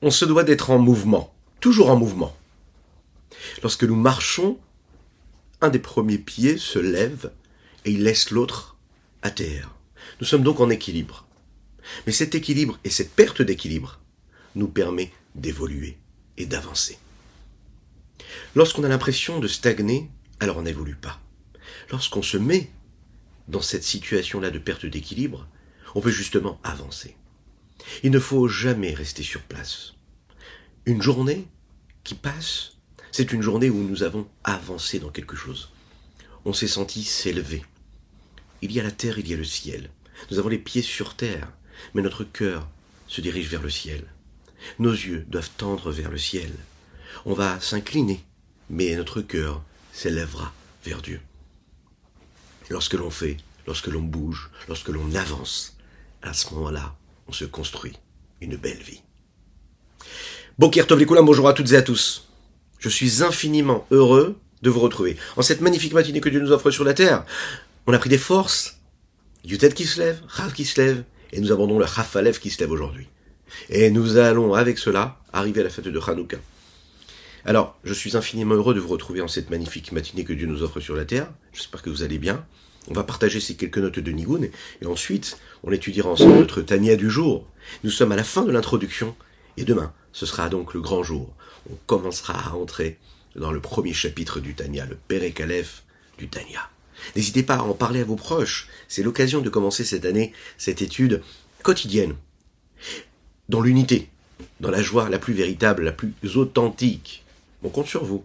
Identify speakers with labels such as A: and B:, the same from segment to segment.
A: On se doit d'être en mouvement, toujours en mouvement. Lorsque nous marchons, un des premiers pieds se lève et il laisse l'autre à terre. Nous sommes donc en équilibre. Mais cet équilibre et cette perte d'équilibre nous permet d'évoluer et d'avancer. Lorsqu'on a l'impression de stagner, alors on n'évolue pas. Lorsqu'on se met dans cette situation-là de perte d'équilibre, on peut justement avancer. Il ne faut jamais rester sur place. Une journée qui passe, c'est une journée où nous avons avancé dans quelque chose. On s'est senti s'élever. Il y a la terre, il y a le ciel. Nous avons les pieds sur terre, mais notre cœur se dirige vers le ciel. Nos yeux doivent tendre vers le ciel. On va s'incliner, mais notre cœur s'élèvera vers Dieu. Lorsque l'on fait, lorsque l'on bouge, lorsque l'on avance, à ce moment-là, on se construit une belle vie. Bonjour à toutes et à tous. Je suis infiniment heureux de vous retrouver. En cette magnifique matinée que Dieu nous offre sur la terre, on a pris des forces. Yutet qui se lève, Rav qui se lève, et nous abandonnons le Rafalev qui se lève aujourd'hui. Et nous allons avec cela arriver à la fête de Hanouka. Alors, je suis infiniment heureux de vous retrouver en cette magnifique matinée que Dieu nous offre sur la terre. J'espère que vous allez bien. On va partager ces quelques notes de Nigoun et ensuite on étudiera ensemble notre Tania du jour. Nous sommes à la fin de l'introduction et demain ce sera donc le grand jour. On commencera à entrer dans le premier chapitre du Tania, le Père-et-Calef du Tania. N'hésitez pas à en parler à vos proches. C'est l'occasion de commencer cette année cette étude quotidienne dans l'unité, dans la joie la plus véritable, la plus authentique. On compte sur vous.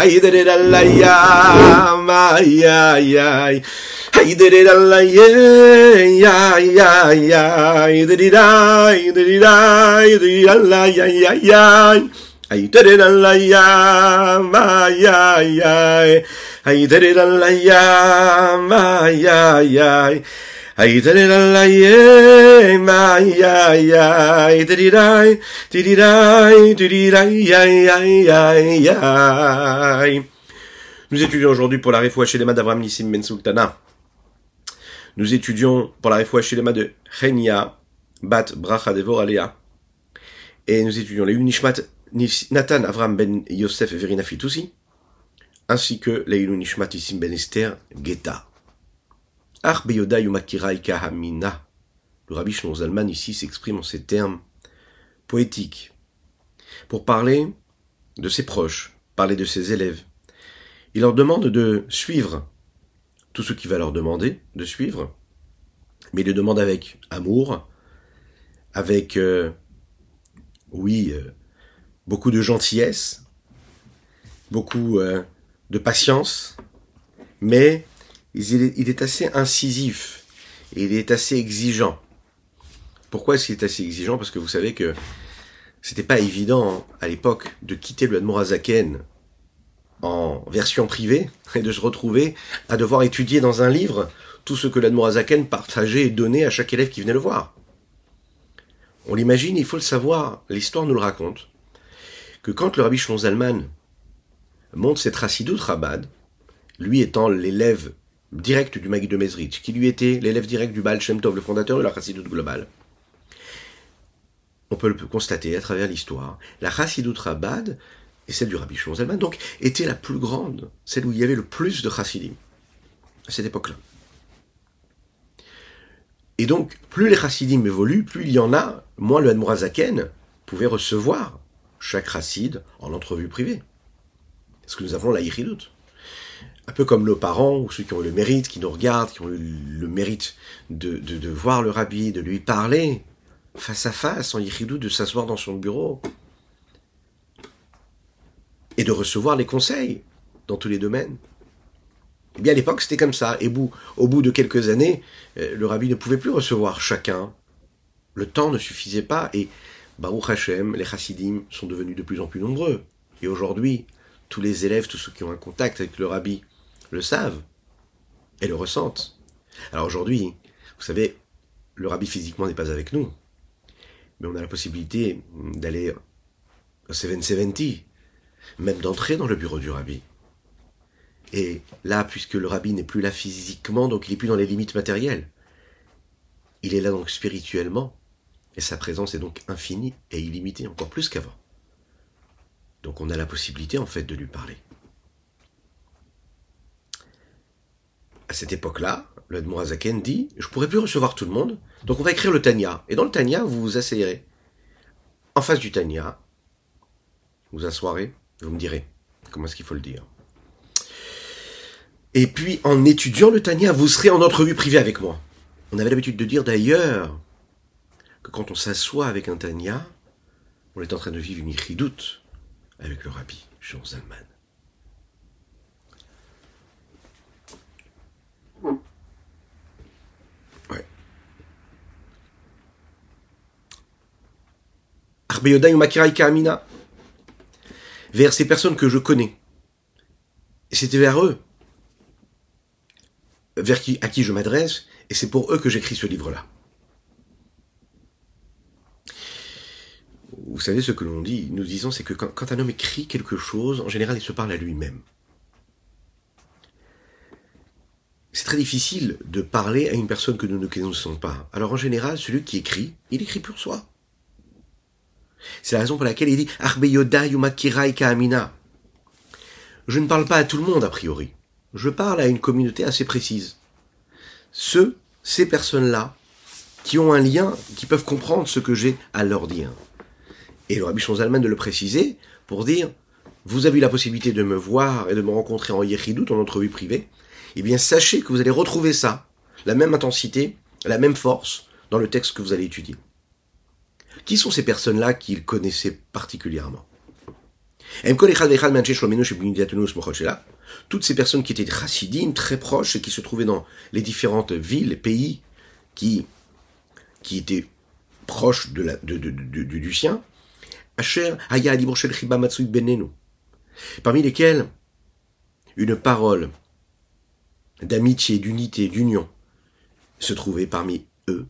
A: Haydere allaya, ay ay ay. Haydere allaya, ay ay ay. Dere dai, dere dai, dere allaya, ay ay. Haydere allaya, ay ay ay. Haydere allaya, ay ay ay. Nous étudions aujourd'hui pour la réfoua chez les d'Abraham Nissim Ben Sultana. Nous étudions pour la réfoua Shilema de Chenia, Bat Bracha Devor Alea. Et nous étudions les Unishmat Nathan Avram Ben Yosef et Verina Fitoussi, ainsi que les Nishmat Isim Ben Esther Geta. Le rabbi Shnon Zalman ici s'exprime en ces termes poétiques pour parler de ses proches, parler de ses élèves. Il leur demande de suivre tout ce qui va leur demander de suivre, mais il le demande avec amour, avec, euh, oui, euh, beaucoup de gentillesse, beaucoup euh, de patience, mais il est, assez incisif et il est assez exigeant. Pourquoi est-ce qu'il est assez exigeant? Parce que vous savez que c'était pas évident à l'époque de quitter le Admorazaken en version privée et de se retrouver à devoir étudier dans un livre tout ce que l'Admorazaken partageait et donnait à chaque élève qui venait le voir. On l'imagine, il faut le savoir, l'histoire nous le raconte, que quand le rabbi Zalman monte cette Rassidout Rabad, lui étant l'élève direct du Magui de Mezrich, qui lui était l'élève direct du Baal Shem Tov, le fondateur de la Rassidout globale, on peut le constater à travers l'histoire. La Rassidout Rabad et celle du Rabbi Shimon donc, était la plus grande, celle où il y avait le plus de chassidim, à cette époque-là. Et donc, plus les chassidim évoluent, plus il y en a, moins le Hadmorazaken pouvait recevoir chaque chassid en entrevue privée. Parce que nous avons la Yichidut. Un peu comme nos parents, ou ceux qui ont eu le mérite, qui nous regardent, qui ont eu le mérite de, de, voir le rabbi, de lui parler face à face, en Yichidut, de s'asseoir dans son bureau, et de recevoir les conseils dans tous les domaines. Eh bien, à l'époque, c'était comme ça. Et au bout de quelques années, euh, le rabbi ne pouvait plus recevoir chacun. Le temps ne suffisait pas. Et Baruch Hashem, les chassidim sont devenus de plus en plus nombreux. Et aujourd'hui, tous les élèves, tous ceux qui ont un contact avec le rabbi, le savent. et le ressentent. Alors aujourd'hui, vous savez, le rabbi physiquement n'est pas avec nous, mais on a la possibilité d'aller au 770, même d'entrer dans le bureau du rabbi. Et là, puisque le rabbi n'est plus là physiquement, donc il n'est plus dans les limites matérielles, il est là donc spirituellement, et sa présence est donc infinie et illimitée, encore plus qu'avant. Donc on a la possibilité en fait de lui parler. À cette époque-là, le Mourazaken dit Je pourrais plus recevoir tout le monde, donc on va écrire le Tanya. Et dans le Tanya, vous vous asseyerez en face du Tanya, vous assoirez, vous me direz comment est-ce qu'il faut le dire. Et puis en étudiant le Tanya, vous serez en entrevue privée avec moi. On avait l'habitude de dire d'ailleurs que quand on s'assoit avec un Tanya, on est en train de vivre une doute avec le rabbi Jean Zalman. Vers ces personnes que je connais. C'était vers eux, vers qui, à qui je m'adresse, et c'est pour eux que j'écris ce livre-là. Vous savez ce que l'on dit, nous disons, c'est que quand, un homme écrit quelque chose, en général, il se parle à lui-même. C'est très difficile de parler à une personne que nous ne connaissons pas. Alors en général, celui qui écrit, il écrit pour soi. C'est la raison pour laquelle il dit Yumakirai Kaamina. Je ne parle pas à tout le monde a priori. Je parle à une communauté assez précise. Ceux, ces personnes-là, qui ont un lien, qui peuvent comprendre ce que j'ai à leur dire. Et le Rabbi de le préciser pour dire, vous avez eu la possibilité de me voir et de me rencontrer en Yechidut, en entrevue privée, eh bien sachez que vous allez retrouver ça, la même intensité, la même force, dans le texte que vous allez étudier. Qui sont ces personnes-là qu'il connaissait particulièrement? Toutes ces personnes qui étaient chassidim, très proches, et qui se trouvaient dans les différentes villes, pays, qui, qui étaient proches du sien, Parmi lesquels une parole d'amitié, d'unité, d'union se trouvait parmi eux.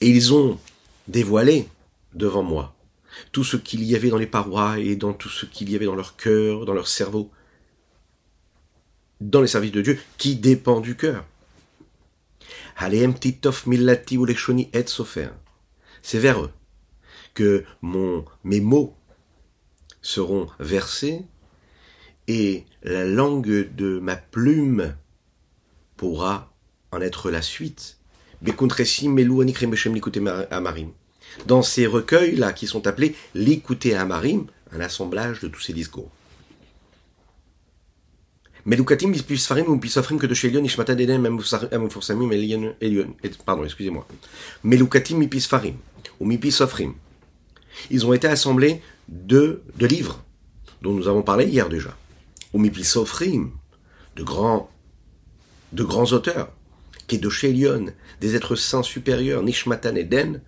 A: Et ils ont dévoilé devant moi tout ce qu'il y avait dans les parois et dans tout ce qu'il y avait dans leur cœur, dans leur cerveau, dans les services de Dieu, qui dépend du cœur. C'est vers eux que mon, mes mots seront versés et la langue de ma plume pourra en être la suite. Dans ces recueils-là qui sont appelés l'écouter Amarim, un assemblage de tous ces discours. Melukatim bisfarim ou bisofrim que de chez Elion ishmata deden amufursamim Elion. Pardon, excusez-moi. Melukatim mipisfarim ou mipisofrim. Ils ont été assemblés de, de livres dont nous avons parlé hier déjà. Ou mipisofrim, de grands, de grands auteurs. Qui est de chez Elion, des êtres saints supérieurs, Nishmatan Eden,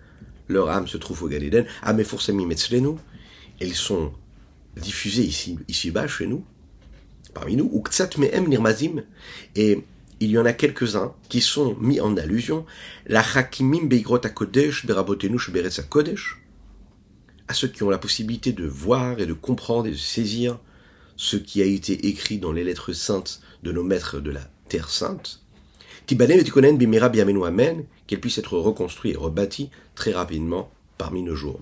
A: leur âme se trouve au Galéden, Amefursamim Etzlenu, ils sont diffusés ici, ici-bas chez nous, parmi nous, ou Nirmazim, et il y en a quelques-uns qui sont mis en allusion, la Hakimim Beigrot Kodesh, Berabotenu Kodesh, à ceux qui ont la possibilité de voir et de comprendre et de saisir ce qui a été écrit dans les lettres saintes de nos maîtres de la Terre Sainte, qu'elle puisse être reconstruite et rebâtie très rapidement parmi nos jours.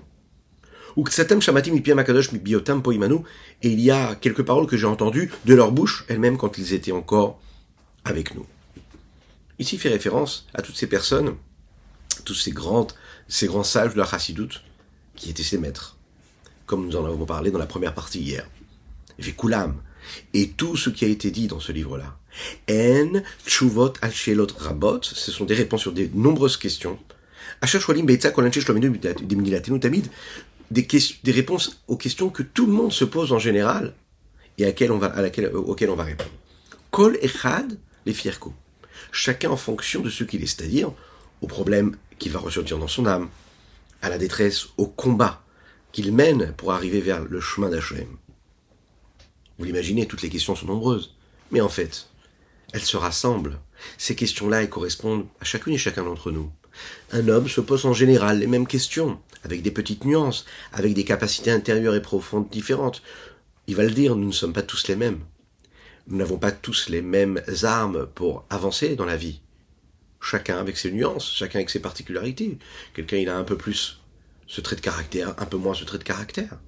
A: Et il y a quelques paroles que j'ai entendues de leur bouche elles-mêmes quand ils étaient encore avec nous. Ici fait référence à toutes ces personnes, tous ces grands, ces grands sages de la chassidoute qui étaient ses maîtres, comme nous en avons parlé dans la première partie hier. Vekulam, et tout ce qui a été dit dans ce livre-là. En, Chuvot, Alshelot, Rabot, ce sont des réponses sur de nombreuses questions. Des, des réponses aux questions que tout le monde se pose en général et à, laquelle on va, laquelle, auxquelles on va répondre. Kol Echad, les fierko. Chacun en fonction de ce qu'il est, c'est-à-dire au problème qu'il va ressentir dans son âme, à la détresse, au combat qu'il mène pour arriver vers le chemin d'Hachem. Vous l'imaginez, toutes les questions sont nombreuses. Mais en fait, elles se rassemblent. Ces questions-là, elles correspondent à chacune et chacun d'entre nous. Un homme se pose en général les mêmes questions, avec des petites nuances, avec des capacités intérieures et profondes différentes. Il va le dire, nous ne sommes pas tous les mêmes. Nous n'avons pas tous les mêmes armes pour avancer dans la vie. Chacun avec ses nuances, chacun avec ses particularités. Quelqu'un, il a un peu plus ce trait de caractère, un peu moins ce trait de caractère.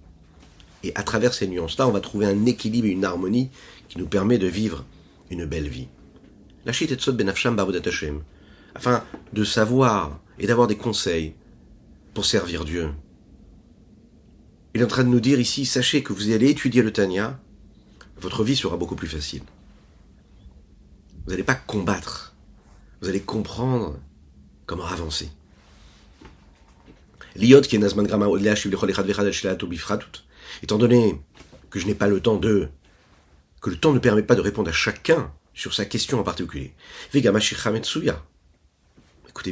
A: Et à travers ces nuances-là, on va trouver un équilibre et une harmonie qui nous permet de vivre une belle vie. La et Hashem, afin de savoir et d'avoir des conseils pour servir Dieu. Il est en train de nous dire ici, sachez que vous allez étudier le Tanya, votre vie sera beaucoup plus facile. Vous n'allez pas combattre, vous allez comprendre comment avancer. Liot qui est Nazman Étant donné que je n'ai pas le temps de, que le temps ne permet pas de répondre à chacun sur sa question en particulier. Écoutez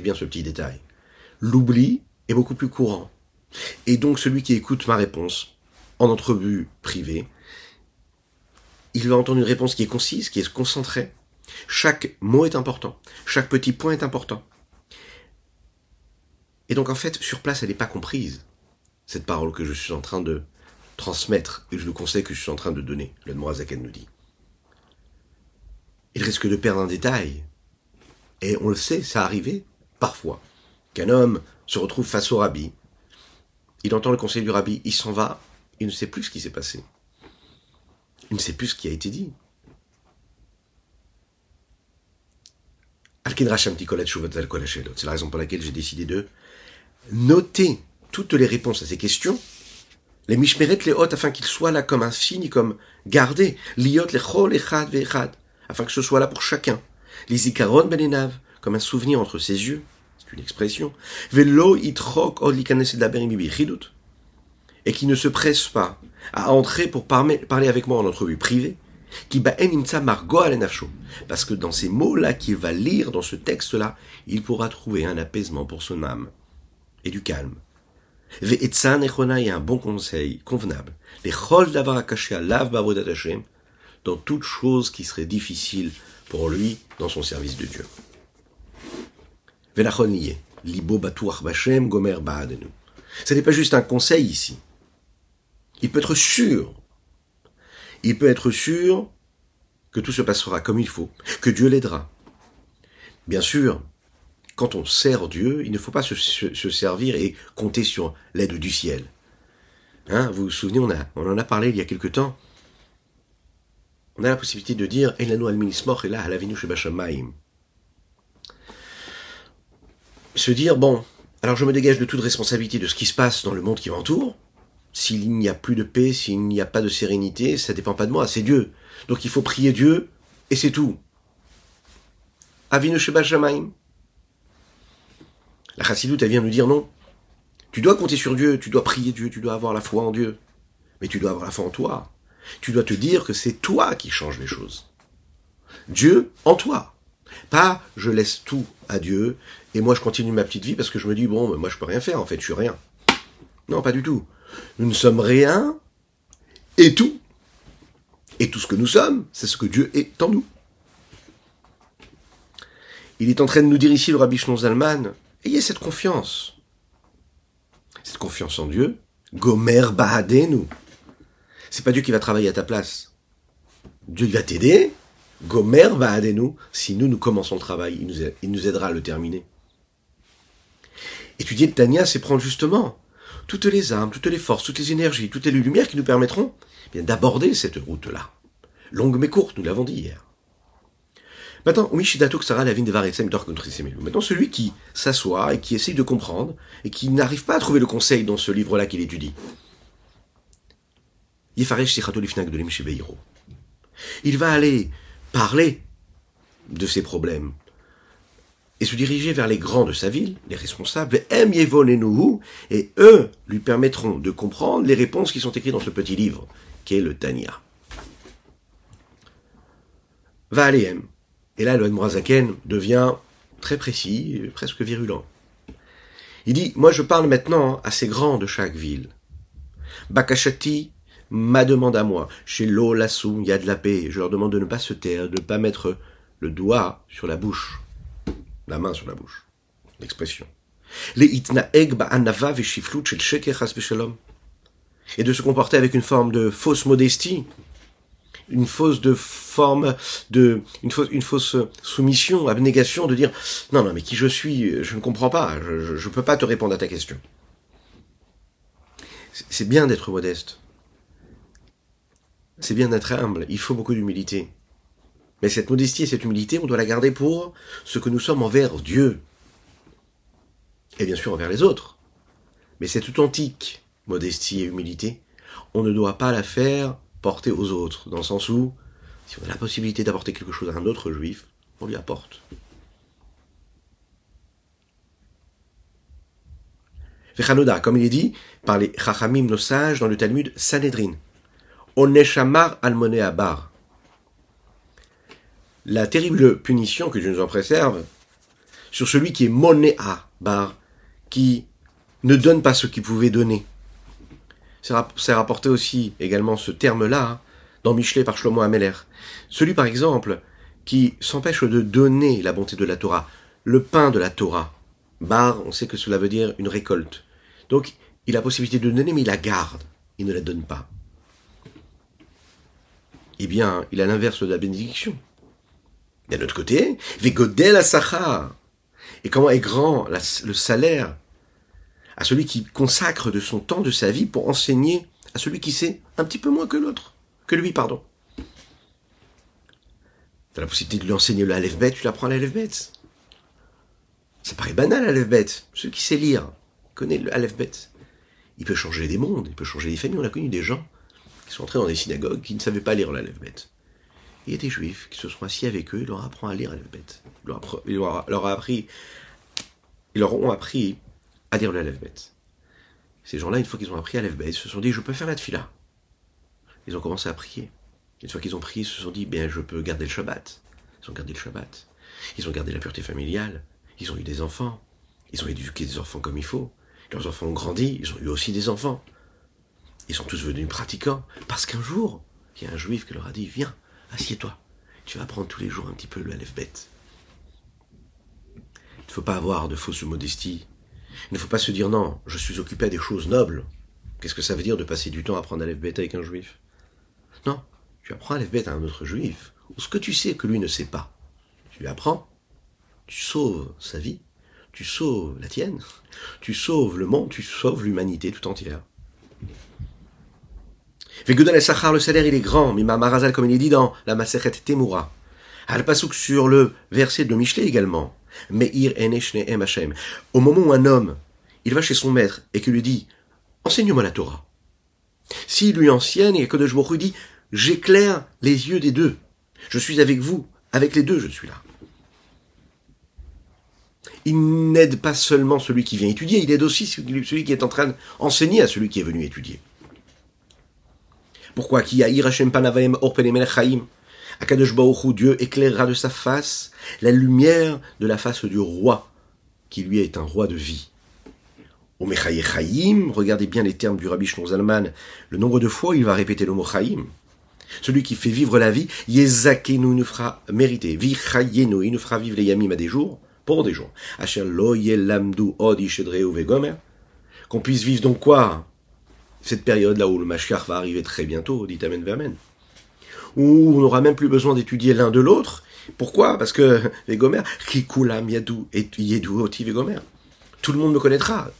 A: bien ce petit détail. L'oubli est beaucoup plus courant. Et donc celui qui écoute ma réponse en entrevue privée, il va entendre une réponse qui est concise, qui est concentrée. Chaque mot est important. Chaque petit point est important. Et donc en fait, sur place, elle n'est pas comprise, cette parole que je suis en train de transmettre, et le conseil que je suis en train de donner, le Morazaken nous dit. Il risque de perdre un détail. Et on le sait, ça arrivé, parfois, qu'un homme se retrouve face au rabbi, il entend le conseil du rabbi, il s'en va, il ne sait plus ce qui s'est passé. Il ne sait plus ce qui a été dit. C'est la raison pour laquelle j'ai décidé de noter toutes les réponses à ces questions les mishmeret les hot afin qu'ils soient là comme un signe, comme gardés, liot les chol echad ve'echad, afin que ce soit là pour chacun. Les zikaron benenav, comme un souvenir entre ses yeux, c'est une expression. Velo itrok od et qui ne se presse pas à entrer pour parler avec moi en entrevue privée, qui margo parce que dans ces mots-là qu'il va lire dans ce texte-là, il pourra trouver un apaisement pour son âme et du calme. Ve'etzan echona un bon conseil convenable. Les chol d'avoir à lav Hashem, dans toute chose qui serait difficile pour lui dans son service de Dieu. Ve'lachon libo batuach b'Hashem gomer ba'adenu. Ce n'est pas juste un conseil ici. Il peut être sûr. Il peut être sûr que tout se passera comme il faut, que Dieu l'aidera. Bien sûr, quand on sert Dieu, il ne faut pas se, servir et compter sur l'aide du ciel. Hein, vous vous souvenez, on, en a parlé il y a quelque temps. On a la possibilité de dire Se dire, bon, alors je me dégage de toute responsabilité de ce qui se passe dans le monde qui m'entoure. S'il n'y a plus de paix, s'il n'y a pas de sérénité, ça dépend pas de moi, c'est Dieu. Donc il faut prier Dieu, et c'est tout. Avinu Shebashamaim. La chassidoute, elle vient nous dire non. Tu dois compter sur Dieu, tu dois prier Dieu, tu dois avoir la foi en Dieu. Mais tu dois avoir la foi en toi. Tu dois te dire que c'est toi qui changes les choses. Dieu en toi. Pas je laisse tout à Dieu et moi je continue ma petite vie parce que je me dis bon, moi je peux rien faire en fait, je suis rien. Non, pas du tout. Nous ne sommes rien et tout. Et tout ce que nous sommes, c'est ce que Dieu est en nous. Il est en train de nous dire ici, le Rabbi Zalman, Ayez cette confiance. Cette confiance en Dieu. Gomer Bahadenu. C'est pas Dieu qui va travailler à ta place. Dieu va t'aider. Gomer Bahadenu. Si nous, nous commençons le travail, il nous, aidera à le terminer. Étudier le Tania, c'est prendre justement toutes les âmes, toutes les forces, toutes les énergies, toutes les lumières qui nous permettront eh d'aborder cette route-là. Longue mais courte, nous l'avons dit hier. Maintenant, Maintenant, celui qui s'assoit et qui essaye de comprendre et qui n'arrive pas à trouver le conseil dans ce livre-là qu'il étudie. Il va aller parler de ses problèmes et se diriger vers les grands de sa ville, les responsables, et eux lui permettront de comprendre les réponses qui sont écrites dans ce petit livre, qui est le Tanya. Va aller et là, le Mourazaken devient très précis, presque virulent. Il dit, moi je parle maintenant à ces grands de chaque ville. Bakashati, ma demande à moi. Chez l'eau, il y a de la paix. Je leur demande de ne pas se taire, de ne pas mettre le doigt sur la bouche. La main sur la bouche. L'expression. Et de se comporter avec une forme de fausse modestie, une fausse forme de une fausse, une fausse soumission, abnégation, de dire non non mais qui je suis, je ne comprends pas, je ne peux pas te répondre à ta question. C'est bien d'être modeste. C'est bien d'être humble. Il faut beaucoup d'humilité. Mais cette modestie et cette humilité, on doit la garder pour ce que nous sommes envers Dieu. Et bien sûr envers les autres. Mais cette authentique modestie et humilité, on ne doit pas la faire porter aux autres, dans le sens où, si on a la possibilité d'apporter quelque chose à un autre juif, on lui apporte. Vechanoda, comme il est dit par les Chachamim, nos sages, dans le Talmud Sanhedrin. Oneshamar almoné abar. La terrible punition que Dieu nous en préserve sur celui qui est moné à bar, qui ne donne pas ce qu'il pouvait donner. C'est rapporté aussi également ce terme-là hein, dans Michelet par Shlomo Ameler. Celui par exemple qui s'empêche de donner la bonté de la Torah, le pain de la Torah. Bar, on sait que cela veut dire une récolte. Donc il a possibilité de donner mais il la garde, il ne la donne pas. Eh bien, il a l'inverse de la bénédiction. D'un autre côté, Vegodel Asachar. Et comment est grand le salaire à celui qui consacre de son temps, de sa vie pour enseigner à celui qui sait un petit peu moins que l'autre, que lui, pardon. Tu as la possibilité de lui enseigner le Aleph-Bet, tu l'apprends à l'Aleph-Bet. Ça paraît banal, l'Aleph-Bet. Celui qui sait lire, connaît le Aleph-Bet. Il peut changer des mondes, il peut changer des familles. On a connu des gens qui sont entrés dans des synagogues qui ne savaient pas lire l'Aleph-Bet. Il y a des juifs qui se sont assis avec eux, ils leur apprend à lire l'Aleph-Bet. Ils leur, a appris, ils leur ont appris à dire le Aleph-Bet. Ces gens-là, une fois qu'ils ont appris Aleph-Bet, ils se sont dit, je peux faire la tfila. Ils ont commencé à prier. Une fois qu'ils ont prié, ils se sont dit, bien, je peux garder le Shabbat. Ils ont gardé le Shabbat. Ils ont gardé la pureté familiale. Ils ont eu des enfants. Ils ont éduqué des enfants comme il faut. Leurs enfants ont grandi. Ils ont eu aussi des enfants. Ils sont tous venus pratiquants. Parce qu'un jour, il y a un juif qui leur a dit, viens, assieds-toi. Tu vas apprendre tous les jours un petit peu le Aleph-Bet. Il ne faut pas avoir de fausse modestie il ne faut pas se dire non, je suis occupé à des choses nobles. Qu'est-ce que ça veut dire de passer du temps à apprendre à avec un juif? Non, tu apprends à bête à un autre juif, ou ce que tu sais que lui ne sait pas. Tu lui apprends, tu sauves sa vie, tu sauves la tienne, tu sauves le monde, tu sauves l'humanité tout entière. Vegudan Sachar, le salaire il est grand, Mima Marazal comme il est dit dans la Maseret Temura. Al sur le verset de Michelet également. Meir Hashem. Au moment où un homme, il va chez son maître et qu'il lui dit, enseigne-moi la Torah. S'il lui enseigne et que de lui dit, j'éclaire les yeux des deux. Je suis avec vous, avec les deux, je suis là. Il n'aide pas seulement celui qui vient étudier, il aide aussi celui qui est en train d'enseigner à celui qui est venu étudier. Pourquoi? Qui a Hashem Panavaim Akadosh Baruch Dieu éclairera de sa face la lumière de la face du roi, qui lui est un roi de vie. Au Chaim, regardez bien les termes du Rabbi Zalman, le nombre de fois il va répéter le mot Chaim. Celui qui fait vivre la vie, Yezakenu nous fera mériter, Vichayenu, il nous fera vivre les yamim à des jours, pour des jours. Asher lo. Qu'on puisse vivre donc quoi? Cette période là où le Mashiach va arriver très bientôt, dit Amen Amen où on n'aura même plus besoin d'étudier l'un de l'autre. Pourquoi? Parce que les Gomer, Kikulam Yadou et Yedou Oti. Tout le monde me connaîtra.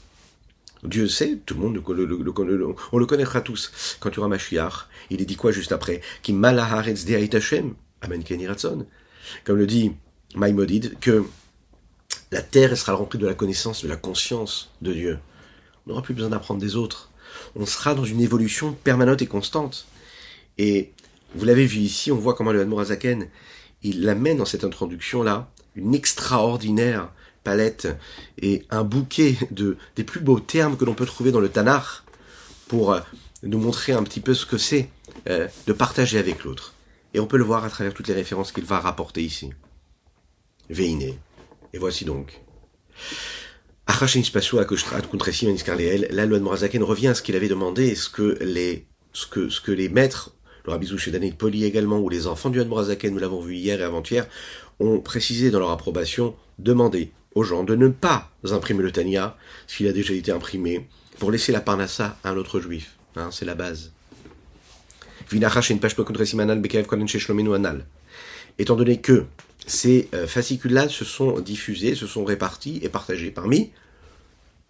A: Dieu sait, tout le monde le, on le connaîtra tous. Quand tu auras Mashiach, il est dit quoi juste après? Qui malaharetz Hashem, Amen. Comme le dit Maïmodide, que la terre sera remplie de la connaissance, de la conscience de Dieu. On n'aura plus besoin d'apprendre des autres. On sera dans une évolution permanente et constante. Et vous l'avez vu ici, on voit comment le Hadmourazaken, il amène dans cette introduction-là une extraordinaire palette et un bouquet de, des plus beaux termes que l'on peut trouver dans le Tanakh pour euh, nous montrer un petit peu ce que c'est euh, de partager avec l'autre. Et on peut le voir à travers toutes les références qu'il va rapporter ici. Veiné. Et voici donc. Là, le Morazaken revient à ce qu'il avait demandé, ce que les, ce que, ce que les maîtres, le Rabbi chez Danil Poli également, ou les enfants du Morazaken, nous l'avons vu hier et avant-hier, ont précisé dans leur approbation, demandé aux gens de ne pas imprimer le Tania, s'il a déjà été imprimé, pour laisser la parnassa à un autre juif. Hein, c'est la base. Étant donné que ces euh, fascicules-là se sont diffusés, se sont répartis et partagés parmi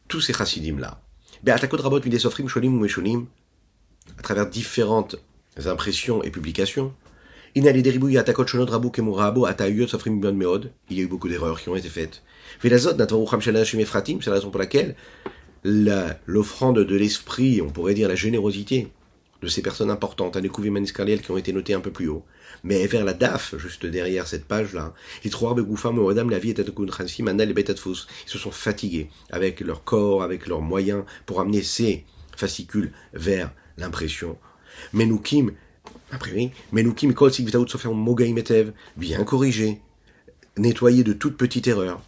A: tous ces chassidim-là. À travers différentes impressions et publications, il y a eu beaucoup d'erreurs qui ont été faites. C'est la raison pour laquelle l'offrande de l'esprit, on pourrait dire la générosité, de ces personnes importantes, à découvrir Maniscarliel qui ont été notées un peu plus haut. Mais vers la DAF, juste derrière cette page-là, Ils se sont fatigués avec leur corps, avec leurs moyens pour amener ces fascicules vers l'impression. Menukim, après Menukim kol mogaim bien corrigé, nettoyé de toute petite erreur.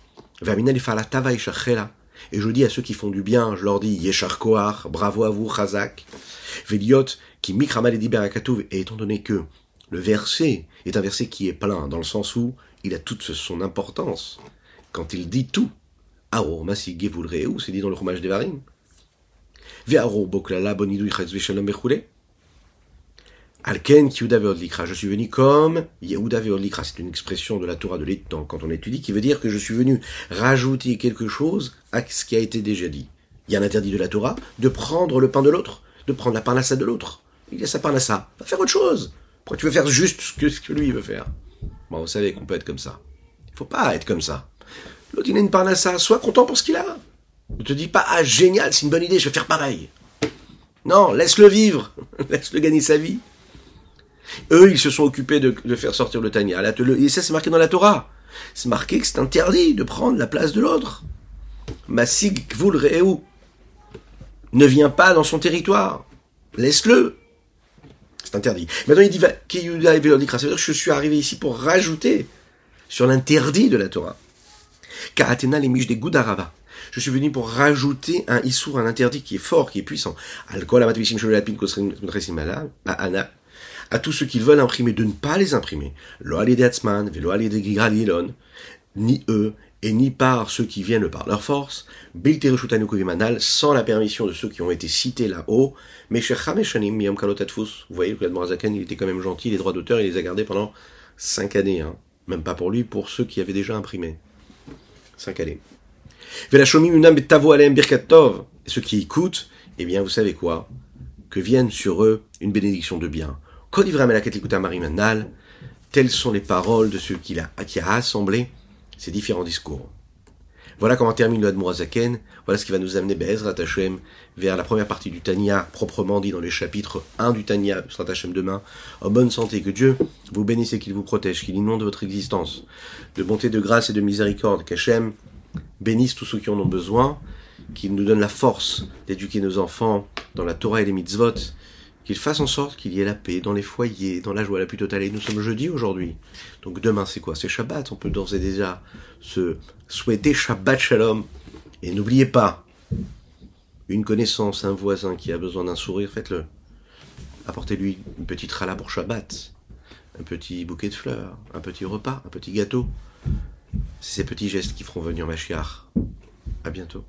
A: Et je dis à ceux qui font du bien, je leur dis Yeshar Kohar, bravo à vous, Chazak. Veliot, qui mikramal et et étant donné que le verset est un verset qui est plein, dans le sens où il a toute son importance. Quand il dit tout, Aro, Masi Gevul c'est dit dans le roumage des Varim. Ve'aro Boklala Bonidou Shalom Bechule. Alken Likra, je suis venu comme Yehuda Likra, c'est une expression de la Torah de l'étang quand on étudie, qui veut dire que je suis venu rajouter quelque chose à ce qui a été déjà dit. Il y a un interdit de la Torah de prendre le pain de l'autre, de prendre la parnassa de l'autre. Il y a sa parnassa, va faire autre chose. Pourquoi tu veux faire juste ce que, lui veut faire? Bon, vous savez qu'on peut être comme ça. Il faut pas être comme ça. L'autre, il une parnassa, sois content pour ce qu'il a. Ne te dis pas, ah génial, c'est une bonne idée, je vais faire pareil. Non, laisse-le vivre, laisse-le gagner sa vie. Eux, ils se sont occupés de, faire sortir le Tania. Et ça, c'est marqué dans la Torah. C'est marqué que c'est interdit de prendre la place de l'autre. Masig Kvul ne vient pas dans son territoire. Laisse-le. C'est interdit. Maintenant, il dit je suis arrivé ici pour rajouter sur l'interdit de la Torah. Karatena les miches des Goudarava. Je suis venu pour rajouter un issour, un interdit qui est fort, qui est puissant. Alcool, à tous ceux qui veulent imprimer de ne pas les imprimer. Ni eux, et ni par ceux qui viennent par leur force, sans la permission de ceux qui ont été cités là-haut, mais Vous voyez que l'Admorazaken, il était quand même gentil, les droits d'auteur, il les a gardés pendant cinq années, hein. même pas pour lui, pour ceux qui avaient déjà imprimé. Cinq années. Et ceux qui écoutent, eh bien, vous savez quoi? Que vienne sur eux une bénédiction de bien. Telles sont les paroles de ceux qui a, qui a assemblé ces différents discours? Voilà comment termine le Admorazaken. Voilà ce qui va nous amener Bezrat Hashem vers la première partie du Tania, proprement dit dans les chapitres 1 du Tania, Bezrat Hashem demain. En bonne santé, que Dieu vous bénisse et qu'il vous protège, qu'il inonde votre existence de bonté, de grâce et de miséricorde. Qu'Hachem bénisse tous ceux qui en ont besoin, qu'il nous donne la force d'éduquer nos enfants dans la Torah et les mitzvot, qu'il fasse en sorte qu'il y ait la paix dans les foyers, dans la joie la plus totale. Et nous sommes jeudi aujourd'hui. Donc demain, c'est quoi? C'est Shabbat. On peut d'ores et déjà se souhaiter Shabbat Shalom. Et n'oubliez pas, une connaissance, un voisin qui a besoin d'un sourire, faites-le. Apportez-lui une petite rala pour Shabbat, un petit bouquet de fleurs, un petit repas, un petit gâteau. C'est ces petits gestes qui feront venir Machiar. À bientôt.